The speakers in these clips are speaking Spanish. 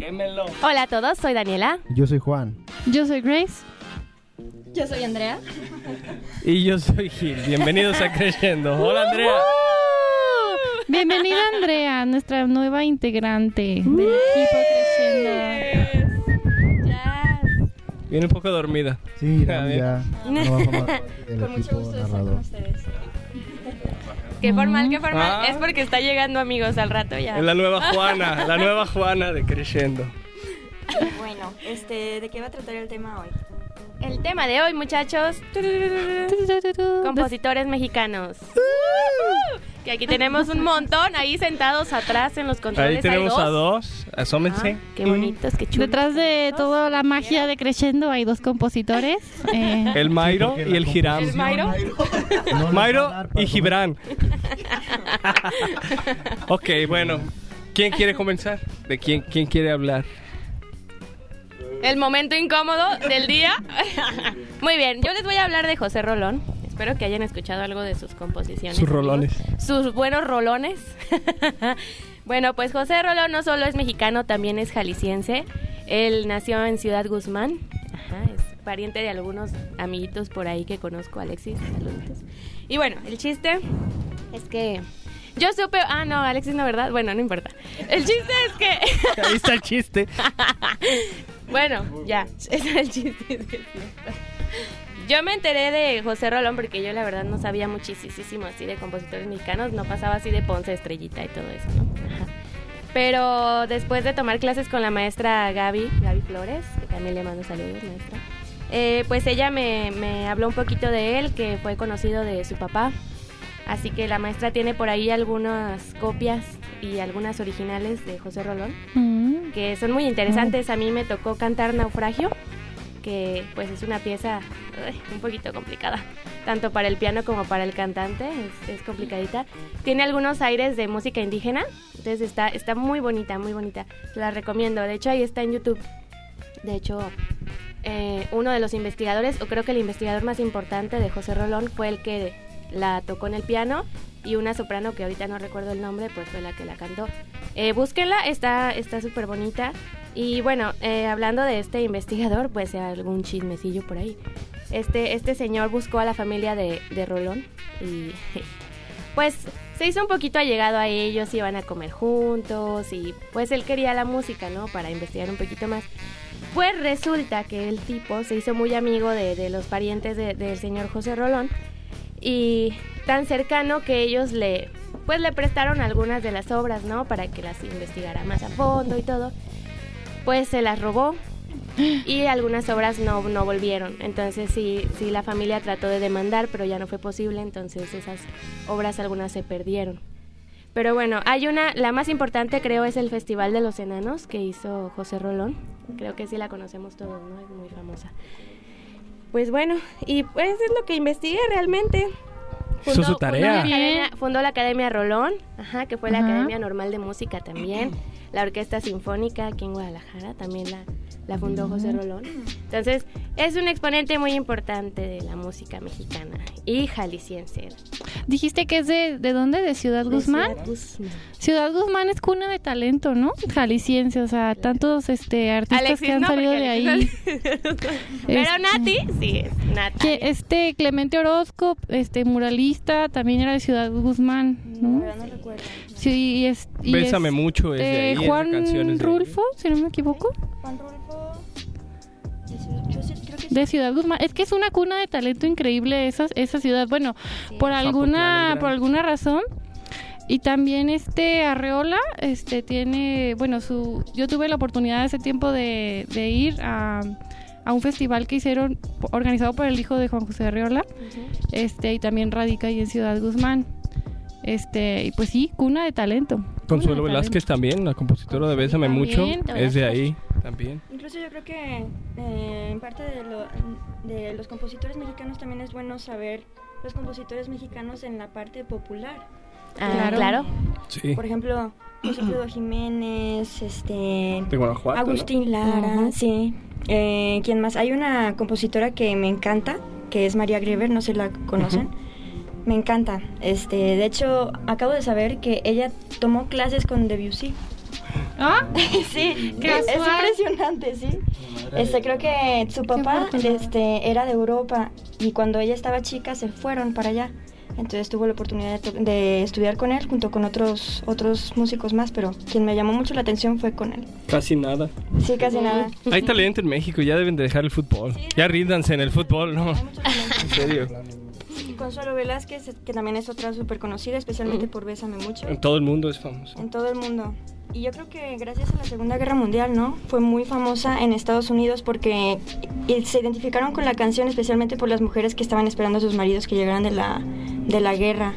Quémelo. Hola a todos, soy Daniela. Yo soy Juan. Yo soy Grace. Yo soy Andrea. Y yo soy Gil. Bienvenidos a Creciendo. Hola, Andrea. Bienvenida Andrea, nuestra nueva integrante del equipo Creciendo. Ya. Viene un poco dormida. Sí, no, ya. No a Con mucho equipo gusto de estar narrador. con ustedes. Qué formal, qué formal. Ah. Es porque está llegando amigos al rato ya. Es la nueva Juana. La nueva Juana de Creciendo. Bueno, este, ¿de qué va a tratar el tema hoy? El tema de hoy, muchachos. Compositores mexicanos. Que aquí tenemos un montón ahí sentados atrás en los controles. Ahí hay tenemos dos. a dos. Asómense. Ah, qué bonitos, qué chulos. Detrás de toda la magia de Crescendo hay dos compositores. eh, El Mairo y el Giram. ¿El Mairo? No Mairo y Gibran. ok, bueno. ¿Quién quiere comenzar? ¿De quién, quién quiere hablar? El momento incómodo del día. Muy bien, yo les voy a hablar de José Rolón. Espero que hayan escuchado algo de sus composiciones. Sus amigos. rolones. Sus buenos rolones. bueno, pues José Rolón no solo es mexicano, también es jalisciense. Él nació en Ciudad Guzmán. Ajá, es pariente de algunos amiguitos por ahí que conozco, Alexis. Y bueno, el chiste es que yo supe, ah no, Alexis no, ¿verdad? Bueno, no importa. El chiste es que Ahí está el chiste. Bueno, ya, es el chiste. Yo me enteré de José Rolón porque yo la verdad no sabía muchísimo así de compositores mexicanos, no pasaba así de Ponce, Estrellita y todo eso, ¿no? Ajá. Pero después de tomar clases con la maestra Gaby, Gaby Flores, que también le mando saludos, maestra, eh, pues ella me, me habló un poquito de él, que fue conocido de su papá. Así que la maestra tiene por ahí algunas copias y algunas originales de José Rolón mm, que son muy interesantes. A mí me tocó cantar Naufragio, que pues es una pieza un poquito complicada, tanto para el piano como para el cantante, es, complicadita. Tiene algunos aires de música indígena, entonces está, está muy bonita, muy bonita. La recomiendo, de hecho ahí está en YouTube. De hecho, eh, uno de los investigadores, o creo que el investigador más importante de José Rolón fue el que la tocó en el piano y una soprano que ahorita no recuerdo el nombre, pues fue la que la cantó. Eh, búsquenla, está súper bonita. Y bueno, eh, hablando de este investigador, pues algún chismecillo por ahí. Este, este señor buscó a la familia de, de Rolón y pues se hizo un poquito allegado a ellos, iban a comer juntos y pues él quería la música, ¿no? Para investigar un poquito más. Pues resulta que el tipo se hizo muy amigo de, de los parientes de- del señor José Rolón y tan cercano que ellos le pues le prestaron algunas de las obras, ¿no? Para que las investigara más a fondo y todo. Pues se las robó y algunas obras no, no volvieron. Entonces sí, sí la familia trató de demandar, pero ya no fue posible, entonces esas obras algunas se perdieron. Pero bueno, hay una, la más importante creo es el Festival de los Enanos que hizo José Rolón. Creo que sí la conocemos todos, ¿no? Es muy famosa. Pues bueno, y pues es lo que investigué realmente. Hizo su tarea. Fundó la, academia, fundó la Academia Rolón, ajá, que fue la Ajá. Academia Normal de Música también. La Orquesta Sinfónica aquí en Guadalajara también la, la fundó José Rolón. Entonces, es un exponente muy importante de la música mexicana y jalisciense. Dijiste que es de, ¿de dónde? ¿De Ciudad De Guzmán? Ciudad Guzmán. Ciudad Guzmán es cuna de talento, ¿no? Jalisciense, o sea, tantos este artistas Alexis que han no, salido de ahí. No- Pero Este- Nati, sí, Nati. Que este Clemente Orozco, este muralista, también era de Ciudad Guzmán, ¿no? verdad no recuerdo. Sí, y es, y Bésame es, mucho es de eh, ahí, es de Juan de. Rulfo, si no me equivoco, Juan Rulfo. de Ciudad- Yo sí- creo que sí. de Ciudad Guzmán. Es que es una cuna de talento increíble esa, esa ciudad. Bueno, Sí. por alguna por alguna razón y también este Arreola este tiene bueno su yo tuve la oportunidad hace tiempo de, de ir a, a un festival que hicieron organizado por el hijo de Juan José Arreola este y también radica ahí en Ciudad Guzmán este y pues sí cuna de talento Consuelo de Velázquez también, la compositora de Bésame También, mucho. Es de ahí también. Incluso yo creo que eh, en parte de, lo- de los compositores mexicanos también es bueno saber los compositores mexicanos en la parte popular. Ah, Claro. claro. Sí. Por ejemplo, José Alfredo Jiménez, este, De Guanajuato. ¿no? Agustín Lara, sí. Eh, ¿Quién más? Hay una compositora que me encanta, que es María Greber, no sé si la conocen. Me encanta. Este, de hecho, acabo de saber que ella tomó clases con Debussy. ¿Ah? sí, Qué es casual. impresionante, sí. Este, creo que su papá este, era de Europa y cuando ella estaba chica se fueron para allá. Entonces tuvo la oportunidad de, estudiar con él junto con otros otros músicos más, pero quien me llamó mucho la atención fue con él. Casi nada. Sí, casi nada. Hay talento en México, ya deben de dejar el fútbol. Ya ríndanse en el fútbol, ¿no? Hay mucho talento. En serio. Consuelo Velázquez, que también es otra súper conocida, especialmente por Bésame Mucho, En todo el mundo es famoso. en todo el mundo. Y yo creo que gracias a la Segunda Guerra Mundial, ¿no? Fue muy famosa en Estados Unidos porque se identificaron con la canción especialmente por las mujeres que estaban esperando a sus maridos que llegaran de la, de la guerra.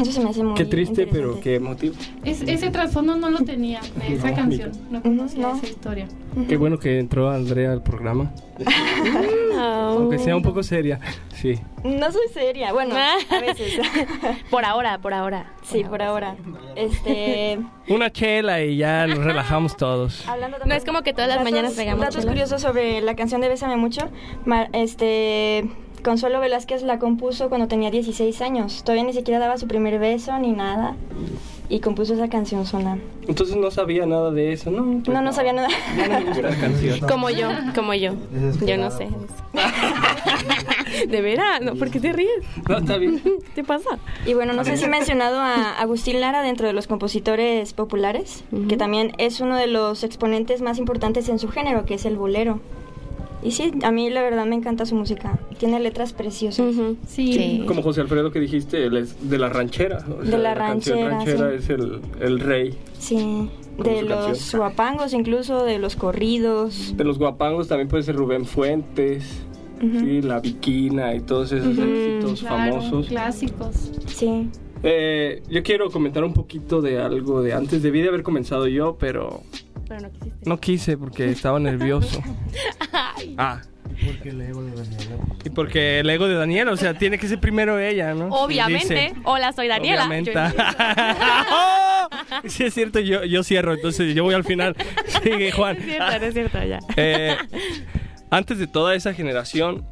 Eso se me hace muy Qué triste, pero qué emotivo. Es- ese trasfondo no lo tenía de esa No, canción. No conocía no. esa historia. Qué bueno que entró Andrea al programa. Aunque sea un poco seria. Sí. No soy seria, bueno, a veces. Por ahora, por ahora. sí, por ahora. Este, Una chela y ya nos relajamos todos. hablando No es como que todas las datos- mañanas pegamos Datos chelas. curiosos sobre la canción de Bésame Mucho. Ma- Este, Consuelo Velázquez la compuso cuando tenía 16 años. Todavía ni siquiera daba su primer beso ni nada. Y compuso esa canción sola. Entonces no sabía nada de eso, ¿no? pues No, no sabía nada. No. Como yo, como yo. Yo no sé. ¿De veras? No, ¿Por qué te ríes? No, está bien. ¿Qué te pasa? Y bueno, no sé si he mencionado a Agustín Lara dentro de los compositores populares, que también es uno de los exponentes más importantes en su género, que es el bolero. Y sí, a mí la verdad me encanta su música. Tiene letras preciosas. Sí. Como José Alfredo que dijiste, él es de la ranchera. o De la canción ranchera, ranchera sí. es el, el rey. Sí, de los canción. guapangos incluso, de los corridos. De los guapangos también puede ser Rubén Fuentes, sí, La Viquina y todos esos éxitos Claro, famosos. clásicos. Sí. Eh, yo quiero comentar un poquito de algo de antes. Debí de haber comenzado yo, pero Pero no quisiste. no quise porque estaba nervioso. Ah, Porque el ego de Daniela. y porque el ego de Daniela, o sea, tiene que ser primero ella, ¿no? Obviamente. Dice. Hola, soy Daniela. Obviamente. ¡Oh! Sí, es cierto, yo, yo cierro, entonces yo voy al final. Sigue, Juan. Es cierto, no es cierto, ya. Eh, antes de toda esa generación,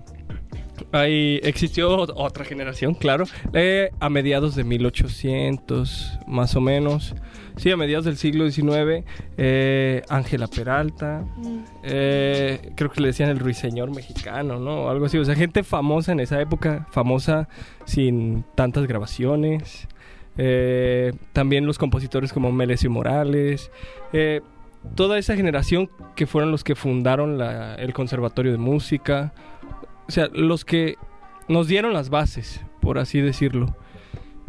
ahí existió ot- otra generación, claro, eh, a mediados de 1800, más o menos. Sí, a mediados del siglo XIX, eh, Ángela Peralta, eh, creo que le decían el ruiseñor mexicano, ¿no? Algo así, o sea, gente famosa en esa época, famosa sin tantas grabaciones. También los compositores como Melesio Morales, toda esa generación que fueron los que fundaron la- el Conservatorio de Música, o sea, los que nos dieron las bases, por así decirlo.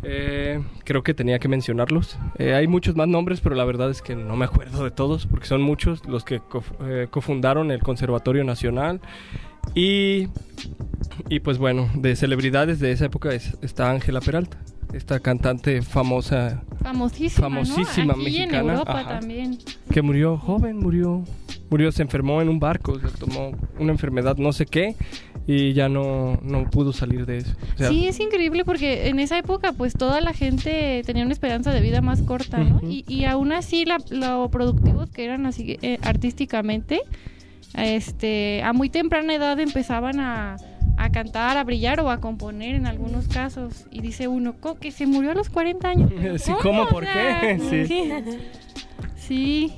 Eh, creo que tenía que mencionarlos. Eh, hay muchos más nombres, pero la verdad es que no me acuerdo de todos, porque son muchos los que eh, cofundaron el Conservatorio Nacional. Y, y pues bueno, de celebridades de esa época es- está Ángela Peralta, esta cantante famosa Famosísima, Famosísima ¿no? Aquí mexicana, en Europa ajá. también. que murió joven, murió, murió, se enfermó en un barco, se tomó una enfermedad no sé qué y ya no, no pudo salir de eso. O sea, sí, es increíble porque en esa época pues toda la gente tenía una esperanza de vida más corta, ¿no? Y, y aún así la- lo productivos que eran así eh, artísticamente, este, a muy temprana edad empezaban a, a cantar, a brillar o a componer en algunos casos. Y dice uno, "¿Cómo que se murió a los 40 años? Sí, ¿cómo? ¿Por sea, qué? Sí. Sí.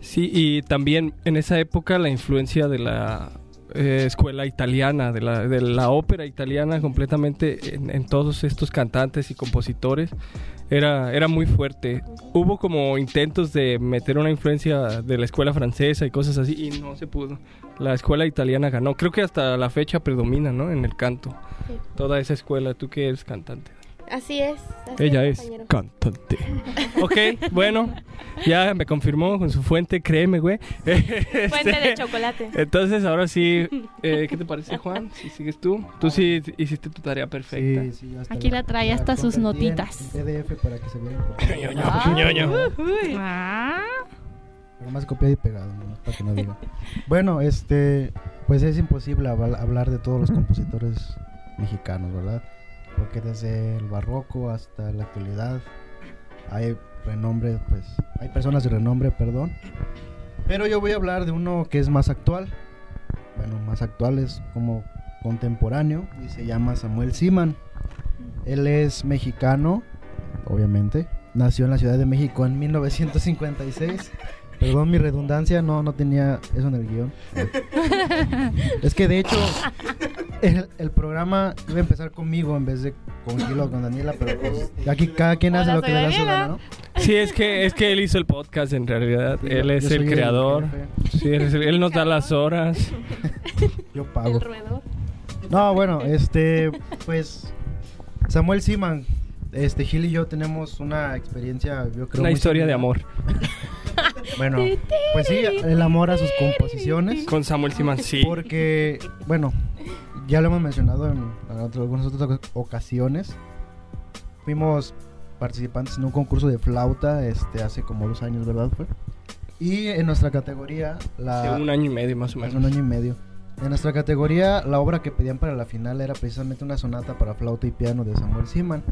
Sí, y también en esa época la influencia de la eh, escuela italiana, de la, de la ópera italiana completamente en, en todos estos cantantes y compositores era, era muy fuerte. Hubo como intentos de meter una influencia de la escuela francesa y cosas así y no se pudo. La escuela italiana ganó. Creo que hasta la fecha predomina, ¿no? En el canto. Sí. Toda esa escuela. ¿Tú que eres cantante? Así es. así Ella es compañero. cantante. ok, bueno, ya me confirmó con su fuente, créeme, güey. Fuente de Este, chocolate. Entonces, ahora sí, eh, ¿qué te parece, Juan? Si sigues tú. Tú sí hiciste tu tarea perfecta. Sí, sí, hasta Aquí la trae hasta sus notitas. PDF para que se viera. Ñoño, ñoño. Ah. Pero más copiado y pegado, ¿no? para que no digan. Bueno, este, pues es imposible habl- hablar de todos los compositores mexicanos, ¿verdad? Porque desde el barroco hasta la actualidad hay renombre, pues, hay personas de renombre, perdón. Pero yo voy a hablar de uno que es más actual. Bueno, más actual es como contemporáneo y se llama Samuel Siman. Él es mexicano, obviamente, nació en la Ciudad de México en 1956. Perdón mi redundancia, no, no tenía eso en el guion. es que de hecho el, el programa iba a empezar conmigo en vez de con Gilo o con Daniela, pero pues, aquí cada quien hace Hola, lo que le da su gana, ¿no? Sí, es que, es que él hizo el podcast en realidad. Sí, él es el creador. Sí, él, es el- él nos da las horas. Yo pago. El roedor. No, bueno, este, pues Samuel Siman, este Gil y yo tenemos una experiencia, yo creo. Una muy historia de amor. Bueno, pues sí, el amor a sus composiciones. Con Samuel Siman, sí. Porque, bueno, ya lo hemos mencionado en, otro- algunas otras ocasiones. Fuimos participantes en un concurso de flauta este hace como dos años, ¿verdad? Fue? Y en nuestra categoría, la, Hace un año y medio más o hace menos. un año y medio. En nuestra categoría, la obra que pedían para la final era precisamente una sonata para flauta y piano de Samuel Siman.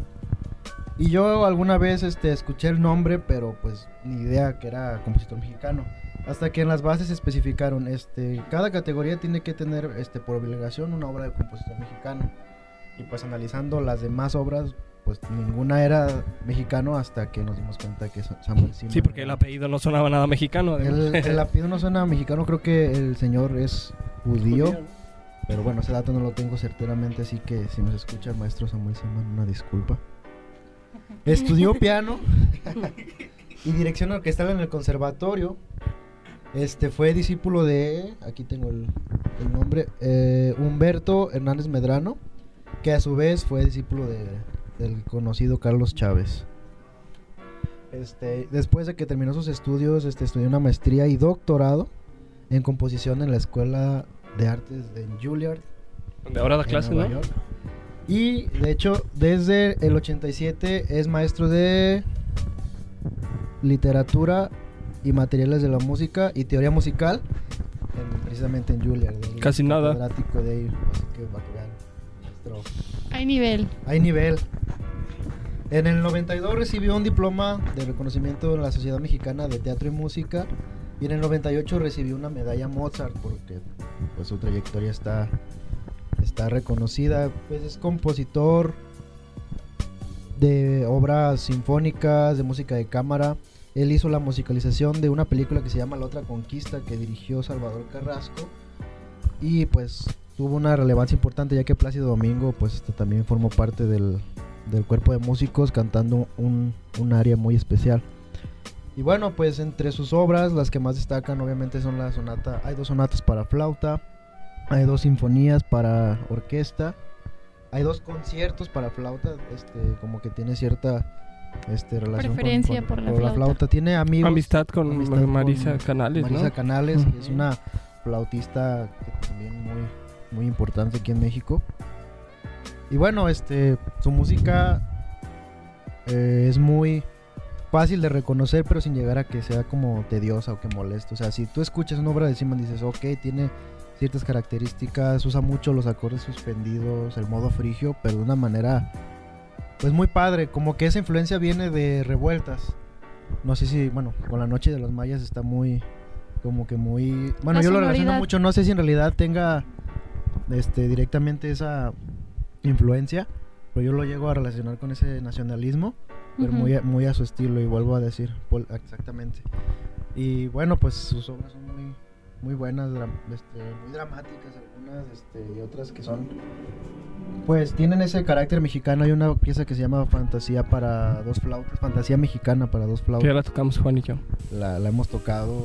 Y yo alguna vez este, escuché el nombre, pero pues ni idea que era compositor mexicano. Hasta que en las bases especificaron, este, cada categoría tiene que tener este, por obligación una obra de compositor mexicano. Y pues analizando las demás obras, pues ninguna era mexicano hasta que nos dimos cuenta que Sa- Samuel Siman. Sí, porque el apellido no sonaba nada mexicano. el, el apellido no suena mexicano, creo que el señor es judío. Pero bueno, ese dato no lo tengo certeramente, así que si nos escucha el maestro Samuel Simón, una disculpa. Estudió piano y dirección orquestal en el conservatorio. Este fue discípulo de, aquí tengo el, el nombre, eh, Humberto Hernández Medrano, que a su vez fue discípulo de, del conocido Carlos Chávez. Este, después de que terminó sus estudios, este, estudió una maestría y doctorado en composición en la Escuela de Artes de Juilliard, Donde ahora da en clases, Nueva ¿no? York. Y de hecho, desde el 87 es maestro de literatura y materiales de la música y teoría musical, en- precisamente en Juilliard. Casi nada. de ahí, así que va a quedar maestro Hay nivel. hay nivel. En el 92 recibió un diploma de reconocimiento en la Sociedad Mexicana de Teatro y Música. Y en el 98 recibió una medalla Mozart porque pues, su trayectoria está, está reconocida. Pues es compositor de obras sinfónicas, de música de cámara. Él hizo la musicalización de una película que se llama La Otra Conquista que dirigió Salvador Carrasco. Y pues tuvo una relevancia importante ya que Plácido Domingo pues este, también formó parte del, del cuerpo de músicos cantando un, un área muy especial. Y bueno, pues entre sus obras, las que más destacan obviamente son la sonata, hay dos sonatas para flauta, hay dos sinfonías para orquesta, hay dos conciertos para flauta, este, como que tiene cierta este, relación con- Preferencia con- por la con flauta. Tiene amigos. Amistad con amistad Marisa con Canales, Marisa ¿no? Canales, que es una flautista que también muy, muy importante aquí en México. Y bueno, este, su música eh, es muy fácil de reconocer, pero sin llegar a que sea como tediosa o que moleste. O sea, si tú escuchas una obra de Simon dices, ok, tiene ciertas características, usa mucho los acordes suspendidos, el modo frigio, pero de una manera, pues muy padre, como que esa influencia viene de revueltas. No sé si, bueno, con la noche de los mayas está muy, como que muy... Bueno, La yo lo relaciono sonoridad. mucho, no sé si en realidad tenga este, directamente esa influencia, pero yo lo llego a relacionar con ese nacionalismo, pero muy, a, muy a su estilo, y vuelvo a decir, exactamente. Y bueno, pues sus obras son muy, buenas, este, muy dramáticas algunas, este, y otras que son, pues tienen ese carácter mexicano. Hay una pieza que se llama Fantasía para dos flautas, Fantasía mexicana para dos Que ya flautas. la tocamos Juan y yo. La, la hemos tocado.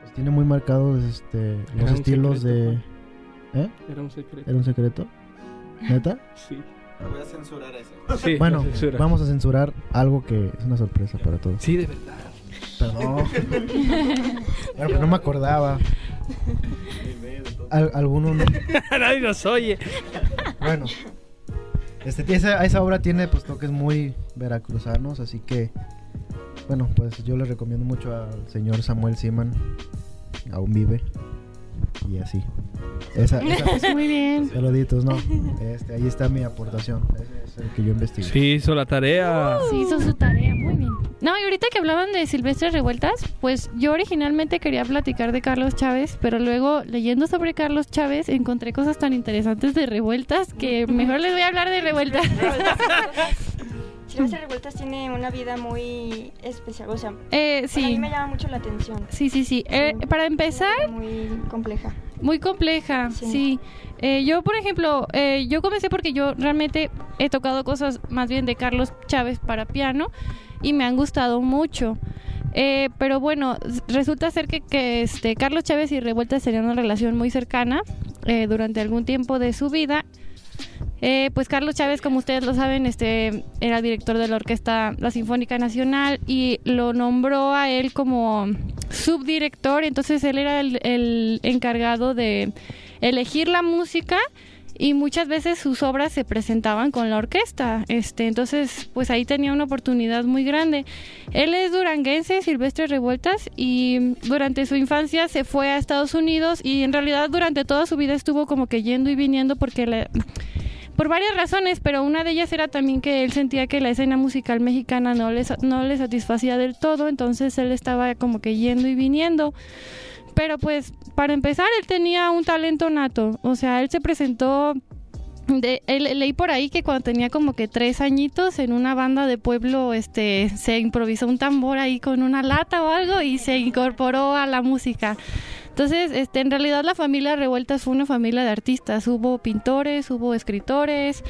Pues tiene muy marcados este, los estilos de... ¿Eh? Era un secreto. ¿Era un secreto? ¿Neta? Sí. Voy a censurar eso. Sí, Bueno, censura. vamos a censurar algo que es una sorpresa para todos. Sí, de verdad. Perdón. Bueno, pero no me acordaba. Al- alguno no- Nadie nos oye. Bueno. Este, esa, esa obra tiene pues toques muy veracruzanos, así que bueno, pues yo le recomiendo mucho al señor Samuel Siman. Aún vive. Y así. Esa, esa- Pues muy bien. saluditos, no. Este, ahí está mi aportación. Ese es el que yo investigué. Sí, hizo la tarea. Sí, hizo su tarea. Muy bien. No, y ahorita que hablaban de Silvestre Revueltas, pues yo originalmente quería platicar de Carlos Chávez, pero luego leyendo sobre Carlos Chávez encontré cosas tan interesantes de Revueltas que mejor les voy a hablar de Revueltas. Silvestre Revueltas tiene una vida muy especial, o sea, Eh, para mí sí, me llama mucho la atención. sí, sí, sí. Eh, para empezar, Muy compleja. Muy compleja, sí. Sí. Eh, yo, por ejemplo, eh, yo comencé porque yo realmente he tocado cosas más bien de Carlos Chávez para piano y me han gustado mucho. Eh, pero bueno, resulta ser que, que, este, Carlos Chávez y Revueltas tenían una relación muy cercana eh, durante algún tiempo de su vida. Eh, pues Carlos Chávez, como ustedes lo saben, este era director de la orquesta La Sinfónica Nacional y lo nombró a él como subdirector, entonces él era el, encargado de elegir la música y muchas veces sus obras se presentaban con la orquesta. Este, entonces, pues ahí tenía una oportunidad muy grande. Él es duranguense, Silvestre Revueltas, y durante su infancia se fue a Estados Unidos y en realidad durante toda su vida estuvo como que yendo y viniendo porque le, por varias razones, pero una de ellas era también que él sentía que la escena musical mexicana no le, no le satisfacía del todo, entonces él estaba como que yendo y viniendo. Pero pues, para empezar, él tenía un talento nato, o sea, él se presentó... Leí por ahí que cuando tenía como que tres añitos en una banda de pueblo este se improvisó un tambor ahí con una lata o algo y se incorporó a la música. Entonces, este, en realidad la familia Revueltas fue una familia de artistas. Hubo pintores, hubo escritores.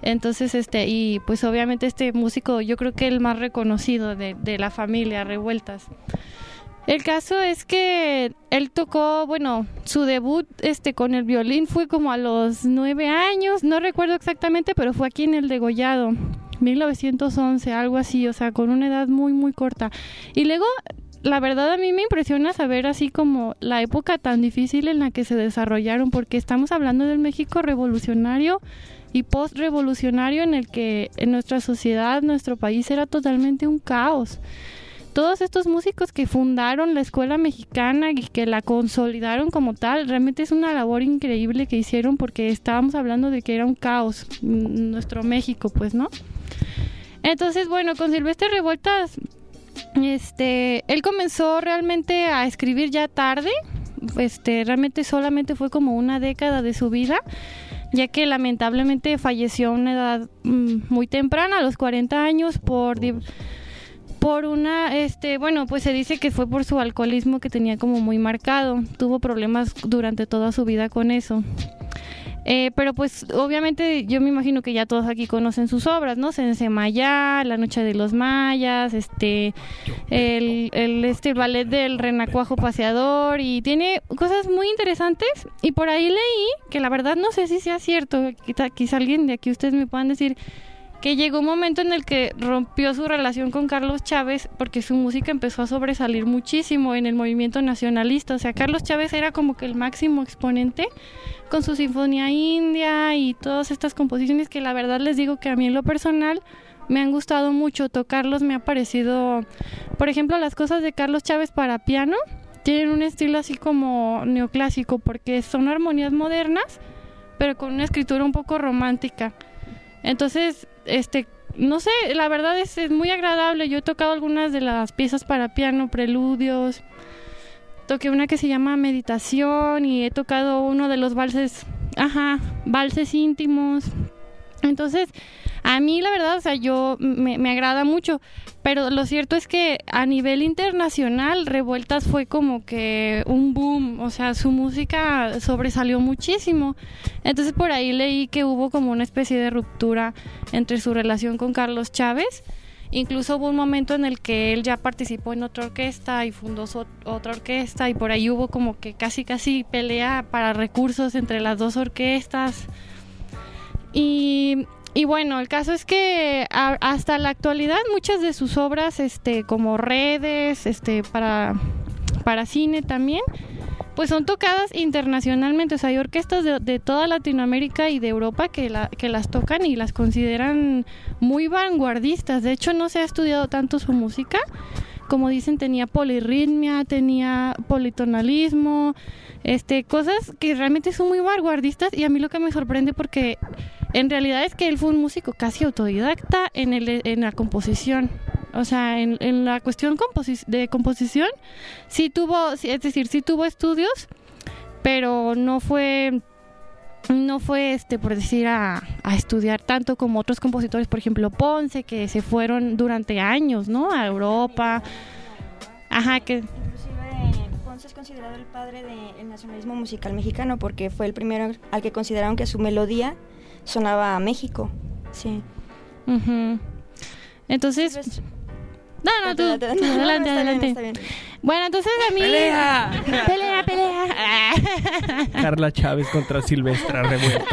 Entonces, este, y pues obviamente este músico, yo creo que el más reconocido de, de la familia Revueltas. El caso es que él tocó, bueno, su debut este con el violín fue como a los nueve años, no recuerdo exactamente, pero fue aquí en el Degollado, 1911, algo así, o sea, con una edad muy, muy corta. Y luego la verdad a mí me impresiona saber así como la época tan difícil en la que se desarrollaron, porque estamos hablando del México revolucionario y post-revolucionario en el que en nuestra sociedad, nuestro país era totalmente un caos. Todos estos músicos que fundaron la escuela mexicana y que la consolidaron como tal, realmente es una labor increíble que hicieron porque estábamos hablando de que era un caos mm, nuestro México, pues, ¿no? Entonces, bueno, con Silvestre Revueltas este, él comenzó realmente a escribir ya tarde, este, realmente solamente fue como una década de su vida, ya que lamentablemente falleció a una edad mm, muy temprana, a los 40 años, por por una, este, bueno, pues se dice que fue por su alcoholismo que tenía como muy marcado, tuvo problemas durante toda su vida con eso. Eh, pero pues obviamente yo me imagino que ya todos aquí conocen sus obras, ¿no? Sensemayá, La Noche de los Mayas, este, el, el este ballet del Renacuajo Paseador y tiene cosas muy interesantes y por ahí leí que la verdad no sé si sea cierto, quizá, quizá alguien de aquí ustedes me puedan decir que llegó un momento en el que rompió su relación con Carlos Chávez porque su música empezó a sobresalir muchísimo en el movimiento nacionalista. O sea, Carlos Chávez era como que el máximo exponente con su Sinfonía India y todas estas composiciones que la verdad les digo que a mí en lo personal me han gustado mucho tocarlos, me ha parecido, por ejemplo, las cosas de Carlos Chávez para piano tienen un estilo así como neoclásico porque son armonías modernas, pero con una escritura un poco romántica. Entonces, este, no sé, la verdad es, es muy agradable. Yo he tocado algunas de las piezas para piano, preludios. Toqué una que se llama Meditación y he tocado uno de los valses, ajá, valses íntimos. Entonces, a mí la verdad, o sea, yo me, me agrada mucho, pero lo cierto es que a nivel internacional Revueltas fue como que un boom, o sea, su música sobresalió muchísimo. Entonces por ahí leí que hubo como una especie de ruptura entre su relación con Carlos Chávez. Incluso hubo un momento en el que él ya participó en otra orquesta y fundó su- otra orquesta y por ahí hubo como que casi casi pelea para recursos entre las dos orquestas. Y, y bueno, el caso es que hasta la actualidad muchas de sus obras, este, como redes, este, para, para cine también, pues son tocadas internacionalmente. O sea, hay orquestas de, de toda Latinoamérica y de Europa que, la, que las tocan y las consideran muy vanguardistas. De hecho, no se ha estudiado tanto su música. Como dicen, tenía polirritmia, tenía politonalismo, este, cosas que realmente son muy vanguardistas. Y a mí lo que me sorprende porque en realidad es que él fue un músico casi autodidacta en, el, en la composición. O sea, en, en la cuestión composi- de composición, sí tuvo, es decir, sí tuvo estudios, pero no fue no fue este por decir a, a estudiar tanto como otros compositores por ejemplo Ponce que se fueron durante años no a Europa ajá que Inclusive Ponce es considerado el padre del nacionalismo musical mexicano porque fue el primero al que consideraron que su melodía sonaba a México. Sí. entonces Pues, no no tú, adelante, tú, adelante. adelante bien, bien. bueno entonces a mí ¡Pelea! pelea pelea Carla Chávez contra Silvestra Revuelta.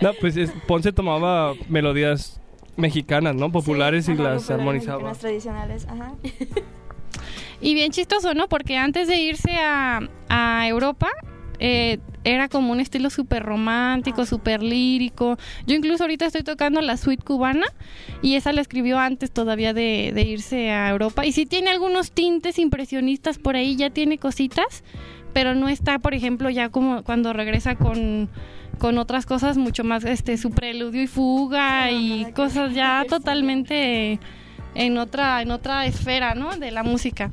No, pues es- Ponce tomaba melodías mexicanas, ¿no? Populares Sí, y ajá, las populares armonizaba. mexicanas tradicionales, ajá. Y bien chistoso, ¿no? Porque antes de irse a, a Europa, eh, era como un estilo súper romántico, súper lírico. Yo incluso ahorita estoy tocando la suite cubana y esa la escribió antes todavía de, de irse a Europa. Y sí tiene algunos tintes impresionistas por ahí, ya tiene cositas, pero no está, por ejemplo, ya como cuando regresa con con otras cosas mucho más este su preludio y fuga y cosas ya totalmente en otra en otra esfera no de la música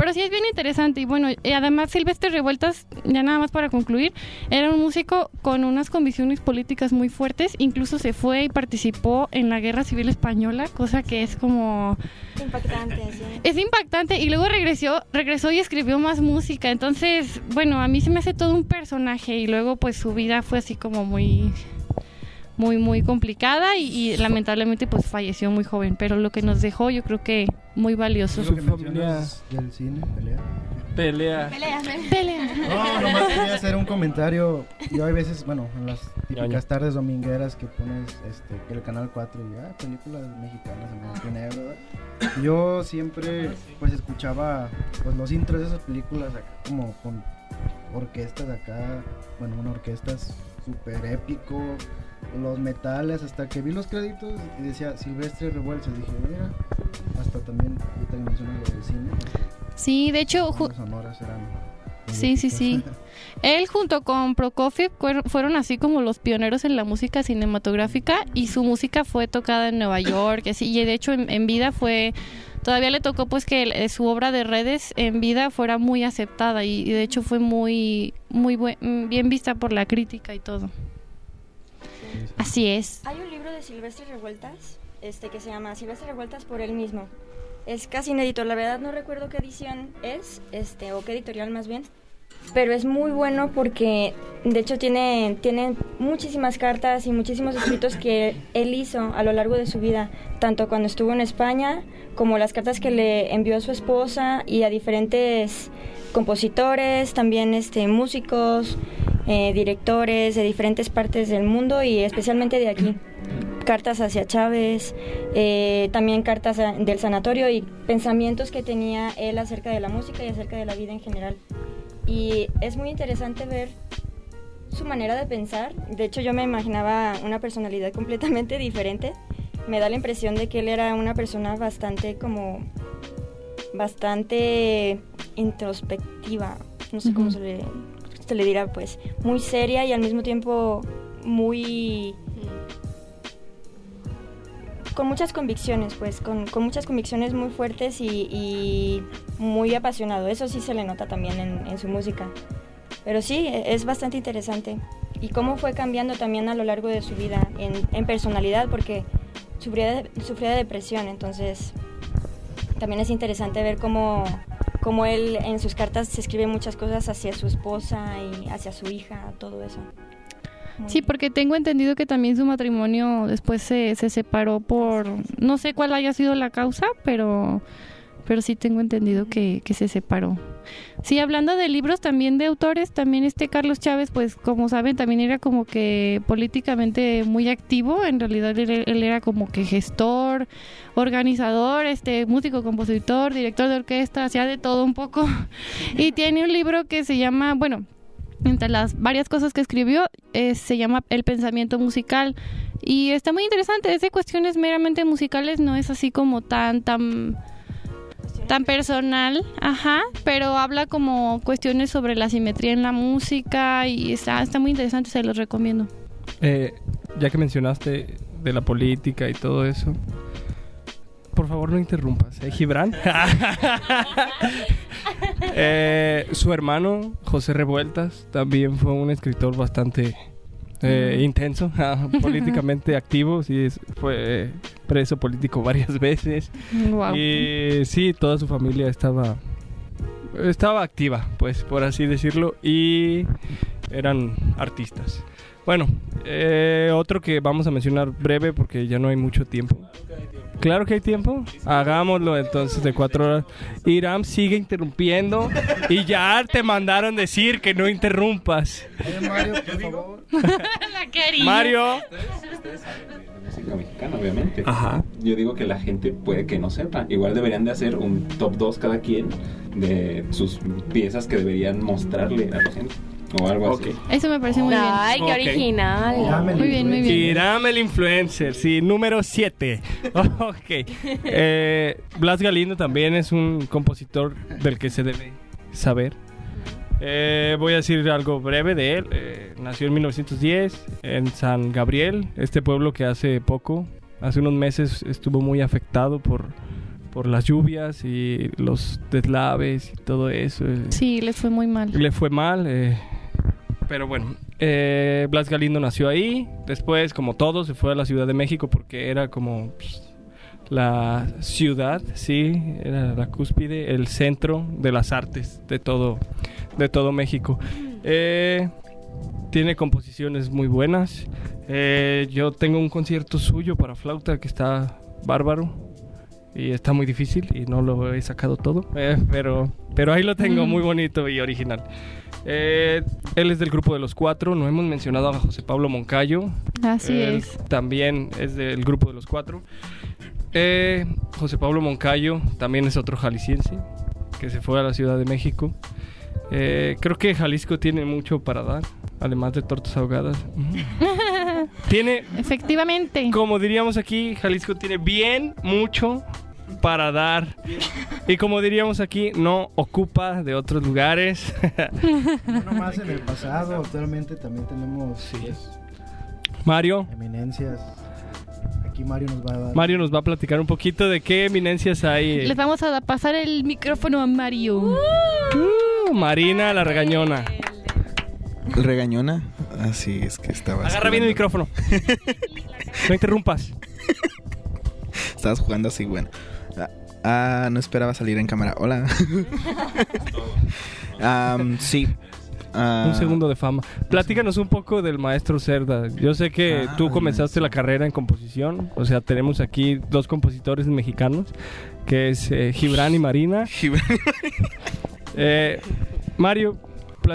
pero sí es bien interesante y bueno y además Silvestre Revueltas ya nada más para concluir era un músico con unas convicciones políticas muy fuertes incluso se fue y participó en la guerra civil española cosa que es como Impactante, sí. es impactante y luego regresó, regresó y escribió más música. Entonces, bueno, a mí se me hace todo un personaje y luego pues su vida fue así como muy muy muy complicada y, y lamentablemente pues falleció muy joven, pero lo que nos dejó yo creo que muy valioso. Su familia- del cine, pelea. Pelea. Pelea. No, nomás quería hacer un comentario. Yo hay veces, bueno, en las típicas tardes domingueras que pones este, el canal 4 y ah, películas mexicanas en blanco y. Yo siempre pues escuchaba pues los intros de esas películas acá como con orquestas acá, bueno, una orquesta súper épico, los metales, hasta que vi los créditos y decía Silvestre Revueltas, dije, mira, hasta también, ahorita que mencionas lo del cine, Sí, de hecho, las sonoras eran... Sí, sí, sí. Él junto con Prokofiev fueron así como los pioneros en la música cinematográfica y su música fue tocada en Nueva York, y así, y de hecho en, en vida fue, todavía le tocó pues que eh, su obra de redes en vida fuera muy aceptada y, y de hecho fue muy, muy buen- mm, bien vista por la crítica y todo. Así es. Hay un libro de Silvestre Revueltas este, que se llama Silvestre Revueltas por él mismo. Es casi inédito, la verdad no recuerdo qué edición es, este, o qué editorial más bien, pero es muy bueno porque de hecho tiene, tiene muchísimas cartas y muchísimos escritos que él hizo a lo largo de su vida, tanto cuando estuvo en España como las cartas que le envió a su esposa y a diferentes compositores, también este, músicos, eh, directores de diferentes partes del mundo y especialmente de aquí. Cartas hacia Chávez, eh, también cartas del sanatorio y pensamientos que tenía él acerca de la música y acerca de la vida en general. Y es muy interesante ver su manera de pensar. De hecho, yo me imaginaba una personalidad completamente diferente. Me da la impresión de que él era una persona bastante como bastante introspectiva, no sé cómo se le, se le dirá, pues, muy seria y al mismo tiempo muy con muchas convicciones, pues, con, con muchas convicciones muy fuertes y, y muy apasionado. Eso sí se le nota también en, en su música. Pero sí, e- es bastante interesante. Y cómo fue cambiando también a lo largo de su vida en, en personalidad, porque sufría de, sufría de depresión, entonces también es interesante ver cómo, cómo él en sus cartas se escribe muchas cosas hacia su esposa y hacia su hija, todo eso. Sí, porque tengo entendido que también su matrimonio después se, se separó por, no sé cuál haya sido la causa, pero, pero sí tengo entendido que, que se separó. Sí, hablando de libros también de autores, también este Carlos Chávez, pues como saben, también era como que políticamente muy activo, en realidad él, era como que gestor, organizador, este músico, compositor, director de orquesta, hacía de todo un poco. Y tiene un libro que se llama, bueno, entre las varias cosas que escribió, se llama El pensamiento musical. Y está muy interesante, es de cuestiones meramente musicales, no es así como tan, tan, tan personal, ajá, pero habla como cuestiones sobre la simetría en la música y está, está muy interesante, se los recomiendo. Eh, ya que mencionaste de la política y todo eso, por favor no interrumpas, ¿eh, Gibran? Eh, su hermano, José Revueltas, también fue un escritor bastante eh, intenso, ah, políticamente activo, sí, fue preso político varias veces. Wow. Y sí, toda su familia estaba estaba activa, pues por así decirlo, y eran artistas. Bueno, eh, otro que vamos a mencionar breve porque ya no hay mucho tiempo. Claro que hay tiempo. Hagámoslo entonces de cuatro horas. Iram sigue interrumpiendo y ya te mandaron decir que no interrumpas. Oye, Mario, por favor. La cariño. Mario. música mexicana, obviamente. Ajá. Yo digo que la gente puede que no sepa. Igual deberían de hacer un top 2 cada quien de sus piezas que deberían mostrarle a la gente. O algo así. Ok. Eso me parece muy bien. Ay, qué Ok. original. Dame Muy bien, muy bien. Iram el influencer, sí, número 7. ok. Eh, Blas Galindo también es un compositor del que se debe saber. Eh, voy a decir algo breve de él. Eh, nació en 1910 en San Gabriel, este pueblo que hace poco, hace unos meses estuvo muy afectado por, por las lluvias y los deslaves y todo eso. Eh, Sí, les fue muy mal. le fue mal, eh, pero bueno. eh, Blas Galindo nació ahí. Después, como todos, se fue a la Ciudad de México porque era como pues, la ciudad, sí, era la cúspide, el centro de las artes de todo, de todo México. Eh, tiene composiciones muy buenas. Eh, yo tengo un concierto suyo para flauta que está bárbaro. Y está muy difícil y no lo he sacado todo. eh, pero, pero ahí lo tengo, muy bonito y original. Eh, él es del grupo de los cuatro. No hemos mencionado a José Pablo Moncayo. Así Él es. También es del grupo de los cuatro. Eh, José Pablo Moncayo también es otro jalisciense que se fue a la Ciudad de México. Eh, creo que Jalisco tiene mucho para dar, además de tortas ahogadas. Tiene, Efectivamente. como diríamos aquí, Jalisco tiene bien mucho para dar. Y como diríamos aquí, no ocupa de otros lugares. No nomás en el pasado, actualmente también tenemos pues, Mario, eminencias. Aquí Mario nos va a dar. Mario nos va a platicar un poquito de qué eminencias hay. Les vamos a pasar el micrófono a Mario. Uh, Marina la regañona. Regañona. Así es que estaba. Agarra bien el micrófono. No interrumpas. Estabas jugando así, bueno. Ah, Ah, no esperaba salir en cámara. Hola. Sí. Ah, Un segundo de fama. Platícanos un poco del maestro Cerda. Yo sé que Ah, tú comenzaste la carrera en composición. O sea, tenemos aquí dos compositores mexicanos, que es eh, Gibran y Marina. Eh, Mario,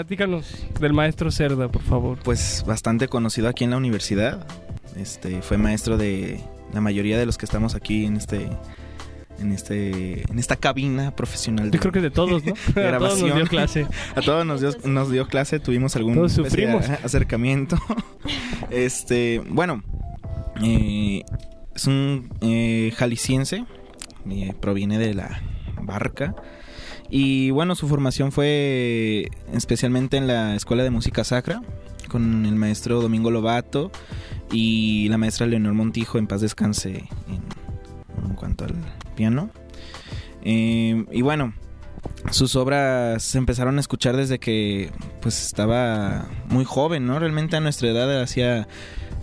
platícanos del maestro Cerda, por favor. Pues bastante conocido aquí en la universidad. Este fue maestro de la mayoría de los que estamos aquí en este en este en esta cabina profesional. de- Yo creo que de todos, ¿no? A todos nos grabación. dio clase. A todos nos dio, nos dio clase, tuvimos algún Todos sufrimos. acercamiento. este, bueno, eh, es un eh, jalisciense, eh, proviene de la barca. Y bueno, su formación fue especialmente en la Escuela de Música Sacra, con el maestro Domingo Lobato y la maestra Leonor Montijo, en paz descanse en, cuanto al piano. Eh, y bueno, sus obras se empezaron a escuchar desde que pues estaba muy joven, ¿no? Realmente a nuestra edad hacía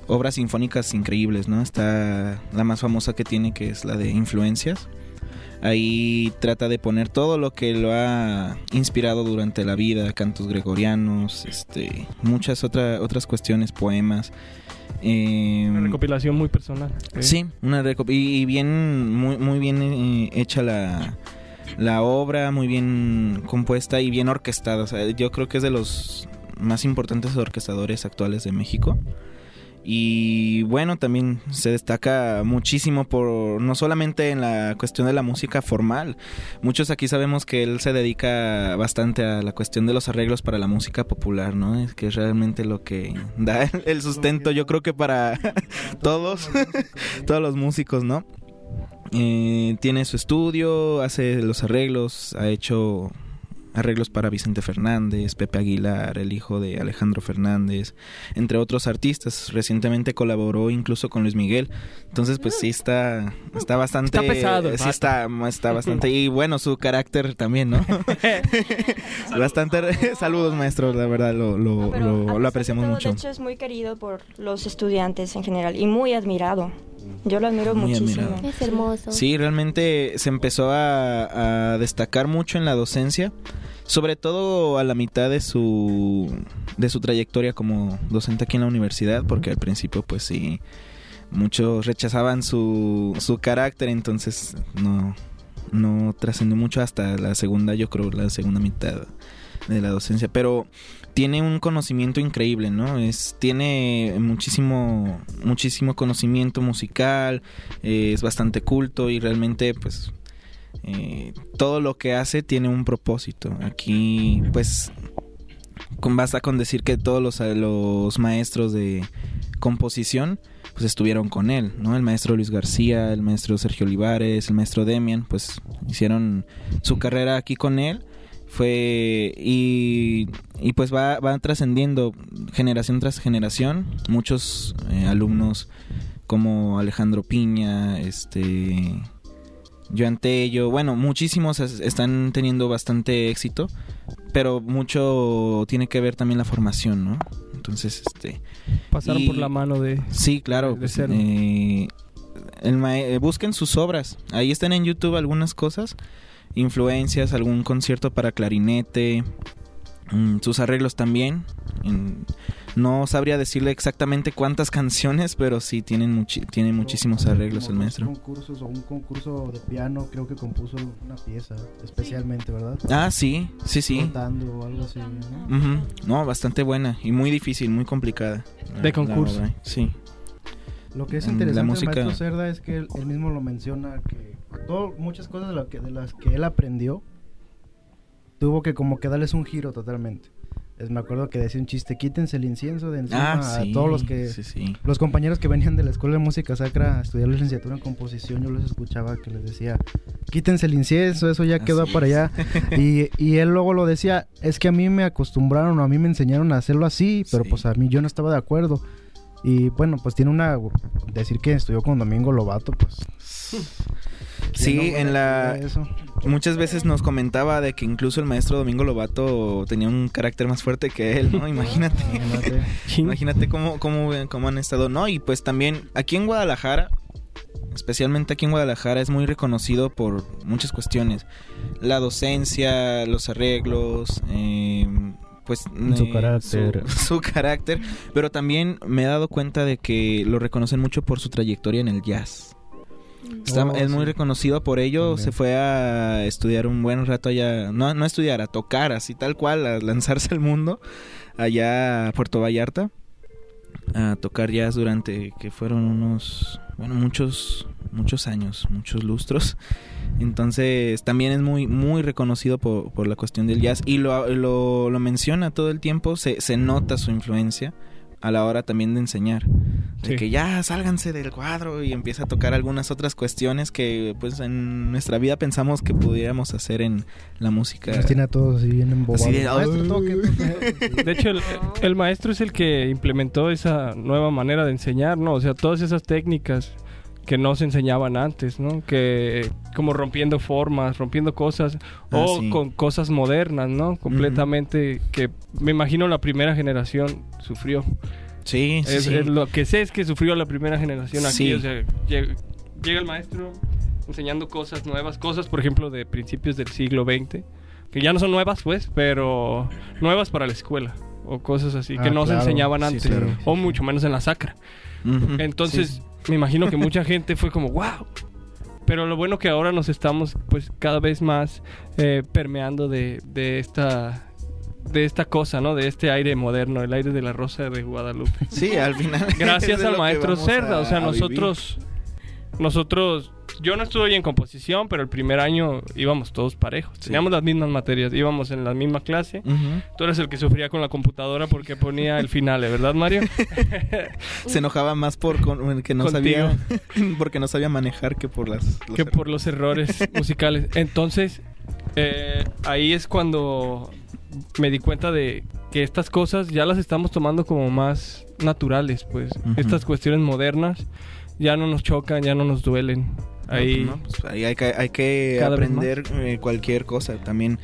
obras sinfónicas increíbles, ¿no? Está la más famosa que tiene que es la de Influencias. Ahí trata de poner todo lo que lo ha inspirado durante la vida, cantos gregorianos, este, muchas otra- otras cuestiones, poemas. Eh, Una recopilación muy personal. ¿eh? Sí, una y, y bien, muy, muy bien eh, hecha la, la obra, muy bien compuesta y bien orquestada. O sea, yo creo que es de los más importantes orquestadores actuales de México. Y bueno, también se destaca muchísimo por no solamente en la cuestión de la música formal. Muchos aquí sabemos que él se dedica bastante a la cuestión de los arreglos para la música popular, ¿no? Es que es realmente lo que da el- sustento, yo creo que para todos, todos los músicos, ¿no? Eh, tiene su estudio, hace los arreglos, ha hecho arreglos para Vicente Fernández, Pepe Aguilar, el hijo de Alejandro Fernández, entre otros artistas. Recientemente colaboró incluso con Luis Miguel. Entonces, pues sí está, está bastante... Está pesado Sí está, está bastante... Y bueno, su carácter también, ¿no? bastante... Saludos, maestro, la verdad, lo, lo, lo- apreciamos todo, mucho. De hecho, es muy querido por los estudiantes en general y muy admirado. Yo lo admiro Muy muchísimo. admirado. Es hermoso. Sí, realmente se empezó a, a destacar mucho en la docencia, sobre todo a la mitad de su de su trayectoria como docente aquí en la universidad, porque al principio pues sí muchos rechazaban su, su carácter, entonces no no trascendió mucho hasta la segunda, yo creo, la segunda mitad de la docencia, pero tiene un conocimiento increíble, ¿no? Es tiene muchísimo muchísimo conocimiento musical, eh, es bastante culto y realmente pues eh, todo lo que hace tiene un propósito. Aquí pues con, basta con decir que todos los, los maestros de composición pues estuvieron con él, ¿no? El maestro Luis García, el maestro Sergio Olivares, el maestro Demian, pues hicieron su carrera aquí con él. Fue y, y pues va, va trascendiendo generación tras generación. Muchos eh, alumnos como Alejandro Piña, este Joan Tello, bueno, muchísimos es- están teniendo bastante éxito, pero mucho tiene que ver también la formación, ¿no? Entonces, este, Pasaron Y- por la mano de... sí, claro, De pues, eh, el eh, busquen sus obras, ahí están en YouTube algunas cosas, influencias, algún concierto para clarinete, mm, sus arreglos también. en- no sabría decirle exactamente cuántas canciones, pero sí tienen muchi- tiene muchísimos arreglos el maestro. concursos o un concurso de piano, creo que compuso una pieza especialmente, ¿verdad? Ah, sí, sí, sí. Contando o algo así, ¿no? No, bastante buena y muy difícil, muy complicada. De la concurso. Sí. Lo que es En la interesante música- del maestro Cerda es que él, él mismo lo menciona que todo, muchas cosas de, lo que, de las que él aprendió tuvo que como que darles un giro totalmente. Me acuerdo que decía un chiste, quítense el incienso de encima Ah, sí. a todos los que... Sí, sí. Los compañeros que venían de la Escuela de Música Sacra a estudiar licenciatura en composición, yo les escuchaba que les decía, quítense el incienso, eso ya quedó para allá. Y, y él luego lo decía, es que a mí me acostumbraron a mí me enseñaron a hacerlo así, pero pues a mí yo no estaba de acuerdo. Y bueno, pues tiene una... Decir que estudió con Domingo Lobato, pues... Sí, ¿quién no en la... eso? Muchas veces nos comentaba de que incluso el maestro Domingo Lobato tenía un carácter más fuerte que él, ¿no? Imagínate. Imagínate. Imagínate cómo, cómo, cómo han estado. No, y pues también aquí en Guadalajara, especialmente aquí en Guadalajara, es muy reconocido por muchas cuestiones. La docencia, los arreglos, eh, pues... Su eh, carácter. Su, su carácter. Pero también me he dado cuenta de que lo reconocen mucho por su trayectoria en el jazz. Está- Oh, es muy reconocido por ello. También. Se fue a estudiar un buen rato allá. No, no a estudiar, a tocar así tal cual, a lanzarse al mundo. Allá a Puerto Vallarta. A tocar jazz durante que fueron unos. Bueno, muchos. Muchos años, muchos lustros. Entonces también es muy, muy reconocido por, por la cuestión del jazz. Y lo, lo, lo menciona todo el tiempo. Se, se nota su influencia a la hora también de enseñar. De Sí. que ya sálganse del cuadro y empieza a tocar algunas otras cuestiones que pues en nuestra vida pensamos que pudiéramos hacer en la música. Nos tiene a todos así bien embobados. Así de, Maestro, "Ay". toque, toque. De hecho, el, el maestro es el que implementó esa nueva manera de enseñar, ¿no? O sea, todas esas técnicas que no se enseñaban antes, ¿no? Que como rompiendo formas, rompiendo cosas, Ah, o sí. con cosas modernas, ¿no? Completamente, que me imagino la primera generación sufrió. Sí, sí, Es- sí. es lo que sé es que sufrió la primera generación aquí, Sí. o sea, llega, llega el maestro enseñando cosas nuevas, cosas, por ejemplo, de principios del siglo XX, que ya no son nuevas, pues, pero nuevas para la escuela, o cosas así, que Ah, no se enseñaban Sí, antes, claro. o mucho menos en la sacra. Entonces, me imagino que mucha gente fue como, wow. Pero lo bueno que ahora nos estamos, pues, cada vez más eh, permeando de, de esta de esta cosa, ¿no? De este aire moderno, el aire de la rosa de Guadalupe. Sí, al final. Gracias al maestro Cerda, o sea, vivir. Nosotros yo no estuve en composición, pero el primer año íbamos todos parejos. Sí. Teníamos las mismas materias, íbamos en la misma clase. Ujú. Tú eres el que sufría con la computadora porque ponía el final, ¿verdad, Mario? Se enojaba más por con- que no Contigo. sabía porque no sabía manejar que por las los que por los errores musicales. Entonces, eh, ahí es cuando me di cuenta de que estas cosas ya las estamos tomando como más naturales, pues. Estas cuestiones modernas ya no nos chocan, ya no nos duelen. Ahí, No, pues, ahí hay que, hay aprender eh, cualquier cosa. También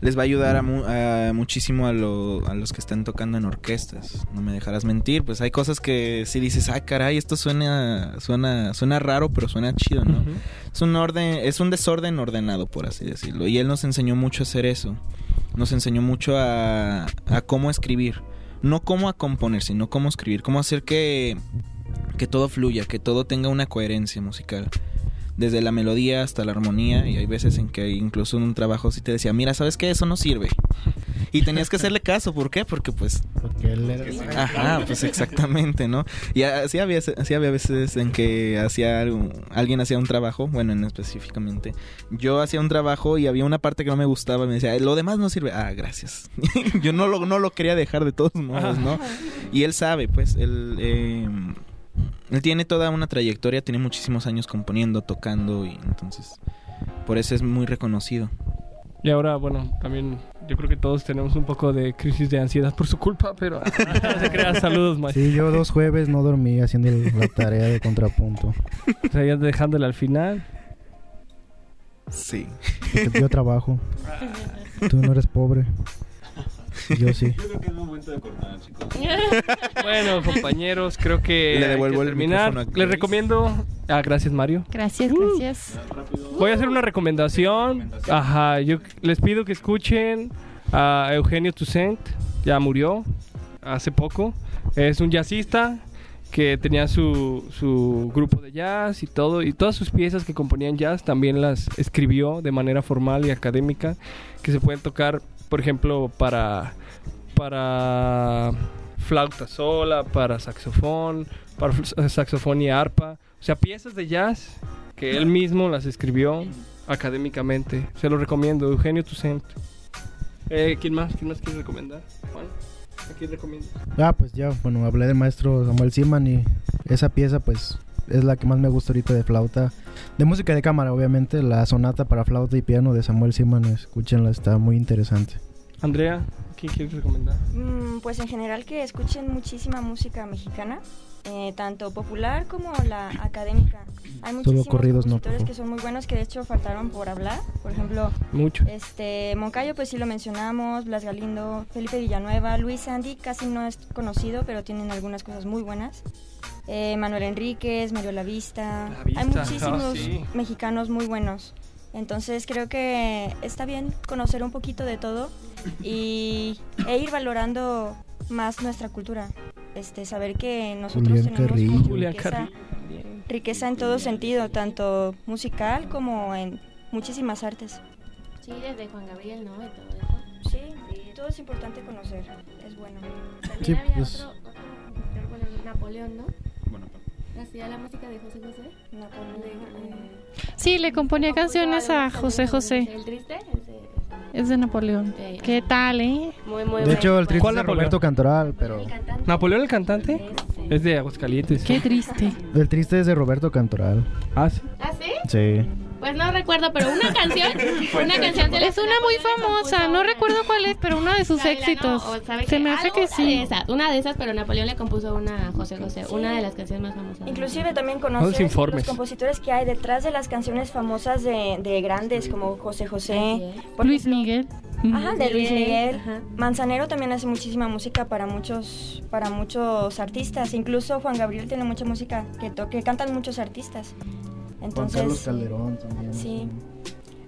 les va a ayudar a, mu- a muchísimo a, lo- a los que están tocando en orquestas. No me dejarás mentir. Pues hay cosas que si dices, ah, caray, esto suena, suena, suena raro, pero suena chido, ¿no? Es un orden, es un desorden ordenado, por así decirlo. Y él nos enseñó mucho a hacer eso. Nos enseñó mucho a, a cómo escribir. No cómo a componer, sino cómo escribir. Cómo hacer que, que todo fluya, que todo tenga una coherencia musical. Desde la melodía hasta la armonía. Y hay veces en que incluso en un trabajo sí te decía, mira, ¿sabes qué? Eso no sirve. Y tenías que hacerle caso. ¿Por qué? Porque pues Porque él era... Ajá, pues exactamente, ¿no? Y así había, así había veces en que hacía alguien hacía un trabajo, bueno, en específicamente. Yo hacía un trabajo y había una parte que no me gustaba y me decía, lo demás no sirve. Ah, gracias. Yo no lo, no lo quería dejar de todos modos, ¿no? Y él sabe, pues, él, eh, él tiene toda una trayectoria, tiene muchísimos años componiendo, tocando y entonces, por eso es muy reconocido. Y ahora, bueno, también yo creo que todos tenemos un poco de crisis de ansiedad por su culpa, pero no se crea, saludos, Mike. Sí, yo dos jueves no dormí haciendo la tarea de contrapunto. O sea, ya dejándole al final. Sí. Porque yo trabajo. Tú no eres pobre. Yo sí. Yo creo que es momento de cortar, chicos. Bueno, compañeros, creo que Le devuelvo que el terminar. micrófono a Les recomiendo... Ah, gracias, Mario. Gracias, Uh. gracias. Voy a hacer una recomendación. Ajá, yo les pido que escuchen a Eugenio Toussaint. Ya murió hace poco. Es un jazzista que tenía su, su grupo de jazz y todo. Y todas sus piezas que componían jazz también las escribió de manera formal y académica. Que se pueden tocar, por ejemplo, para, para flauta sola, para saxofón, para fl- saxofón y arpa. O sea, piezas de jazz que él mismo las escribió académicamente. Se lo recomiendo, Eugenio Toussaint. Eh, ¿Quién más? ¿Quién más quiere recomendar? Juan, ¿a quién recomienda? Ah, pues ya, bueno, hablé del maestro Samuel Siman y esa pieza pues es la que más me gusta ahorita de flauta. De música de cámara, obviamente, la sonata para flauta y piano de Samuel Siman, escúchenla, está muy interesante. Andrea, ¿quién quiere recomendar? Mm, pues en general que escuchen muchísima música mexicana, eh, tanto popular como la académica. Hay muchísimos corridos no, compositores favor. que son muy buenos que de hecho faltaron por hablar. Por ejemplo, Mucho. este Moncayo pues sí lo mencionamos, Blas Galindo, Felipe Villanueva, Luis Sandy casi no es conocido, pero tienen algunas cosas muy buenas. Eh, Manuel Enríquez, Mario Lavista. Lavista, Hay muchísimos ah, sí. mexicanos muy buenos. Entonces creo que está bien conocer un poquito de todo y, e ir valorando más nuestra cultura. Este, saber que nosotros Julián tenemos Carrillo. mucha Julián riqueza, riqueza en todo sentido, tanto musical como en muchísimas artes. Sí, desde Juan Gabriel, ¿no? Y todo eso. Sí, todo es importante conocer, es bueno. También Sí, había pues- otro, otro Napoleón, ¿no? Hacía la música de José José. Napoleón. De- Sí, le componía canciones a José José. El triste, Es de Napoleón. ese- ¿Qué tal, eh? Muy, muy De hecho, el triste ¿Cuál es de Napoleón? Roberto Cantoral, pero... El cantante. ¿Napoleón el cantante? Es de Aguascalientes. Qué triste. El triste es de Roberto Cantoral. Ah, sí. ¿Ah, sí? Sí. Pues no recuerdo, pero una canción. una canción de Es una muy famosa, no recuerdo cuál es, pero uno de sus éxitos. Se me hace que De sí. esas, una de esas, pero Napoleón le compuso una a José José, una de las canciones más famosas. Inclusive también Los informes. los compositores que hay detrás de las canciones famosas de, de grandes como José José. Luis Miguel. Ajá, de Luis Miguel. Ajá. Manzanero también hace muchísima música para muchos para muchos artistas. Incluso Juan Gabriel tiene mucha música que, to- que cantan muchos artistas. Juan Entonces, Carlos Calderón también. Sí.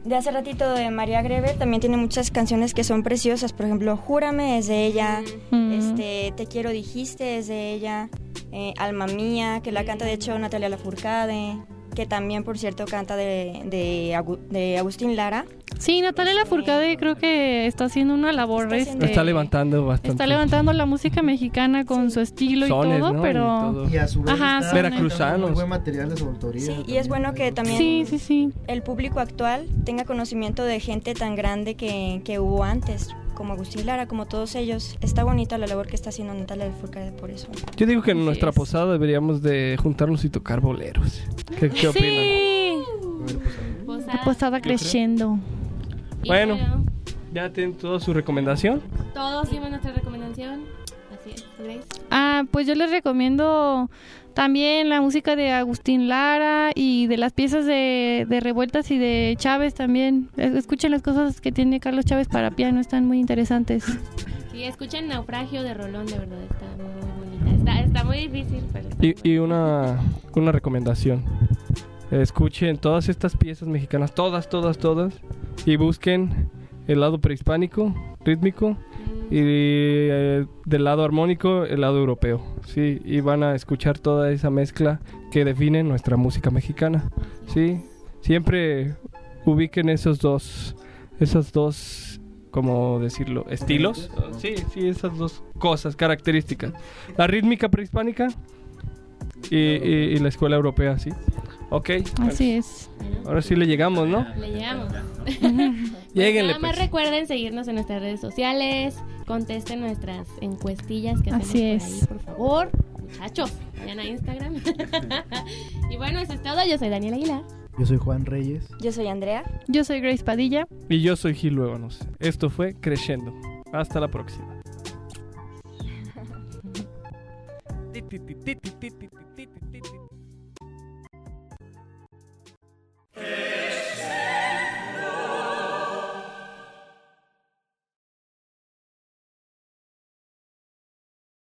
De hace ratito de María Greber también tiene muchas canciones que son preciosas. Por ejemplo, Júrame es de ella. Mm. Este, Te quiero dijiste es de ella. eh, Alma mía, que la canta de hecho Natalia Lafourcade. Que también, por cierto, canta de, de, Agu- de Agustín Lara. Sí, Natalia Lafourcade creo que está haciendo una labor. Está haciendo- este, Está levantando bastante. Está levantando la música mexicana con su estilo y todo, ¿no? pero... Y todo. Y a su vez Ajá, está son Veracruzanos. muy buen material de su autoría. Sí, y es bueno que también- Sí, sí, sí. El público actual tenga conocimiento de gente tan grande que, que hubo antes, como Agustín Lara, como todos ellos. Está bonita la labor que está haciendo Natalia Lafourcade por eso. Yo digo que en nuestra es. posada deberíamos de juntarnos y tocar boleros. ¿Qué, qué opinan? Sí. Posada. Posada creciendo. Bueno. ¿Ya tienen toda su recomendación? todos dimos nuestra recomendación. Así es, Grace. Ah, pues yo les recomiendo también la música de Agustín Lara y de las piezas de, de Revueltas y de Chávez también. Es- Escuchen las cosas que tiene Carlos Chávez para piano, están muy interesantes. Sí, escuchen Naufragio de Rolón, de verdad, está muy bonita. Está, está muy difícil, pero está Y, y una, una recomendación. Escuchen todas estas piezas mexicanas, todas, todas, todas, y busquen el lado prehispánico, rítmico, y eh, del lado armónico, el lado europeo. Sí, y van a escuchar toda esa mezcla que define nuestra música mexicana. Sí, siempre ubiquen esos dos, esos dos, ¿cómo decirlo? Estilos. Sí, sí, esas dos cosas, características. La rítmica prehispánica y, y- y la escuela europea, sí. Ok. Así es. Ahora sí le llegamos, ¿no? Le llegamos. Lleguenle, Nada más pues. recuerden seguirnos en nuestras redes sociales, contesten nuestras encuestillas que hacemos Así por es. ahí, por favor. Muchachos, vayan a Instagram. y bueno, eso es todo. Yo soy Daniela Aguilar. Yo soy Juan Reyes. Yo soy Andrea. Yo soy Grace Padilla. Y yo soy Gil Luébanos. Esto fue Creciendo. Hasta la próxima. Amen.